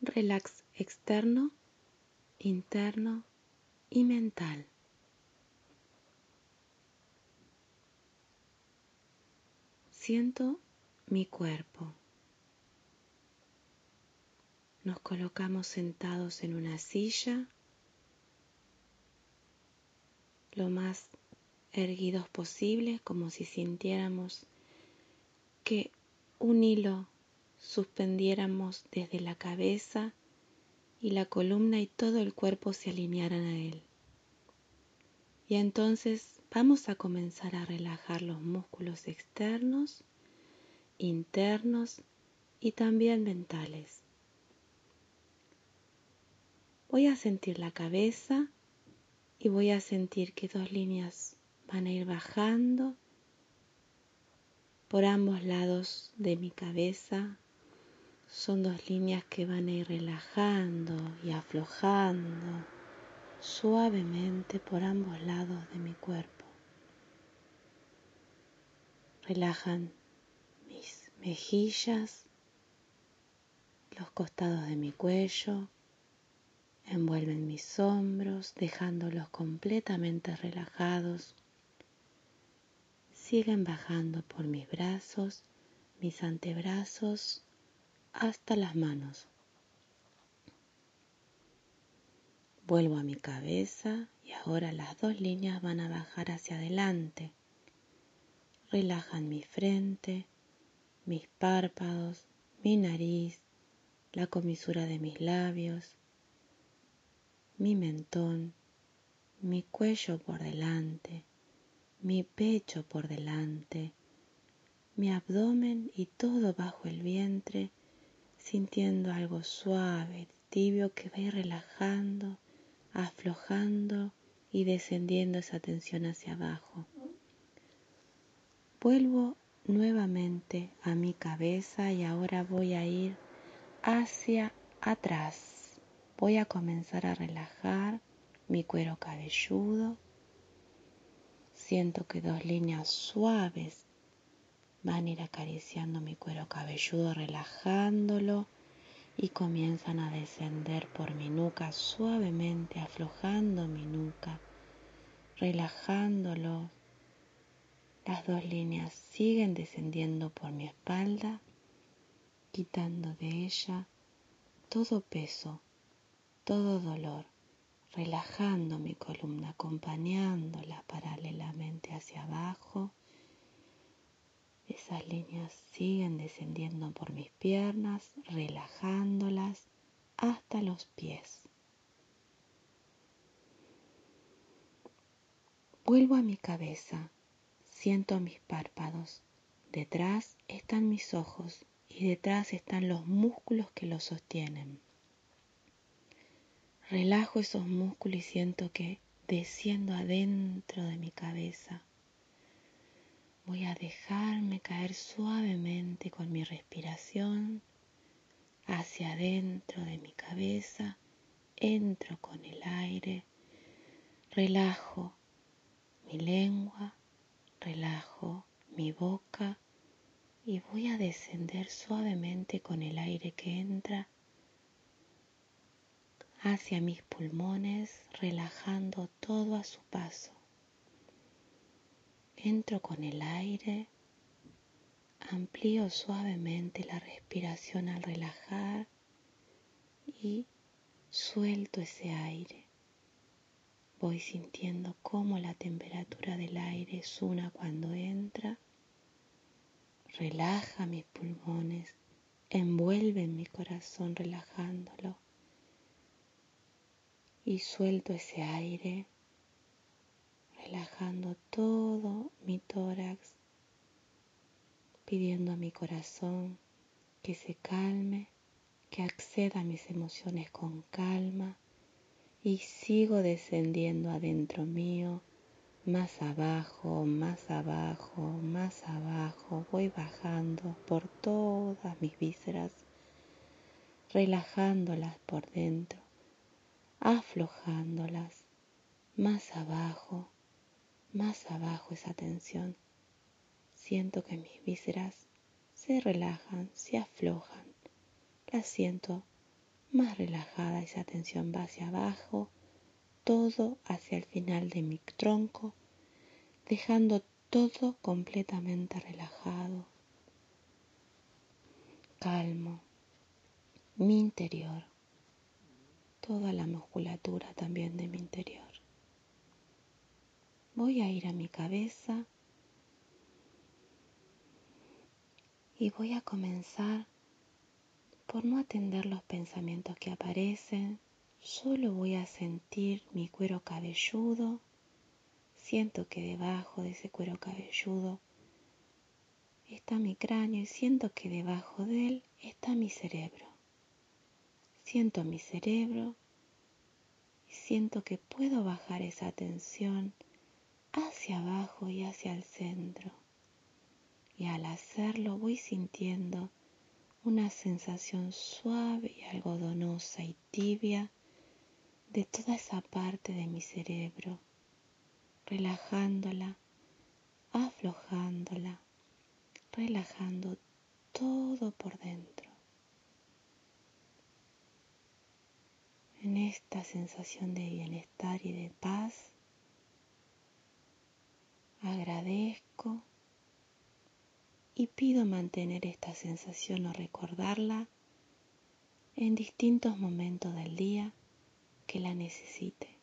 relax externo, interno y mental. Siento mi cuerpo. Nos colocamos sentados en una silla lo más erguidos posible, como si sintiéramos que un hilo suspendiéramos desde la cabeza y la columna y todo el cuerpo se alinearan a él. Y entonces vamos a comenzar a relajar los músculos externos, internos y también mentales. Voy a sentir la cabeza y voy a sentir que dos líneas van a ir bajando por ambos lados de mi cabeza. Son dos líneas que van a ir relajando y aflojando suavemente por ambos lados de mi cuerpo. Relajan mis mejillas, los costados de mi cuello, envuelven mis hombros dejándolos completamente relajados. Siguen bajando por mis brazos, mis antebrazos, hasta las manos. Vuelvo a mi cabeza y ahora las dos líneas van a bajar hacia adelante. Relajan mi frente, mis párpados, mi nariz, la comisura de mis labios, mi mentón, mi cuello por delante, mi pecho por delante, mi abdomen y todo bajo el vientre, sintiendo algo suave, tibio que va a ir relajando, aflojando y descendiendo esa tensión hacia abajo. Vuelvo nuevamente a mi cabeza y ahora voy a ir hacia atrás Voy a comenzar a relajar mi cuero cabelludo. Siento que dos líneas suaves van a ir acariciando mi cuero cabelludo, relajándolo y comienzan a descender por mi nuca suavemente, aflojando mi nuca, relajándolo. Las dos líneas siguen descendiendo por mi espalda, quitando de ella todo peso todo dolor, relajando mi columna, acompañándola paralelamente hacia abajo. Esas líneas siguen descendiendo por mis piernas, relajándolas hasta los pies. Vuelvo a mi cabeza, siento mis párpados. Detrás están mis ojos y detrás están los músculos que los sostienen. Relajo esos músculos y siento que desciendo adentro de mi cabeza. Voy a dejarme caer suavemente con mi respiración hacia adentro de mi cabeza. Entro con el aire. Relajo mi lengua. Relajo mi boca. Y voy a descender suavemente con el aire que entra hacia mis pulmones, relajando todo a su paso. Entro con el aire, amplío suavemente la respiración al relajar y suelto ese aire. Voy sintiendo cómo la temperatura del aire es una cuando entra, relaja mis pulmones, envuelve mi corazón relajándolo y suelto ese aire, relajando todo mi tórax, pidiendo a mi corazón que se calme, que acceda a mis emociones con calma y sigo descendiendo adentro mío, más abajo, más abajo, más abajo, voy bajando por todas mis vísceras, relajándolas por dentro aflojándolas más abajo, más abajo esa tensión. Siento que mis vísceras se relajan, se aflojan. Las siento más relajada esa tensión va hacia abajo, todo hacia el final de mi tronco, dejando todo completamente relajado, calmo, mi interior, toda la musculatura también de mi interior. Voy a ir a mi cabeza y voy a comenzar por no atender los pensamientos que aparecen, solo voy a sentir mi cuero cabelludo. Siento que debajo de ese cuero cabelludo está mi cráneo y siento que debajo de él está mi cerebro. Siento mi cerebro y siento que puedo bajar esa tensión hacia abajo y hacia el centro. Y al hacerlo voy sintiendo una sensación suave y algodonosa y tibia de toda esa parte de mi cerebro, relajándola, aflojándola, relajando todo por dentro. En esta sensación de bienestar y de paz, agradezco y pido mantener esta sensación o recordarla en distintos momentos del día que la necesite.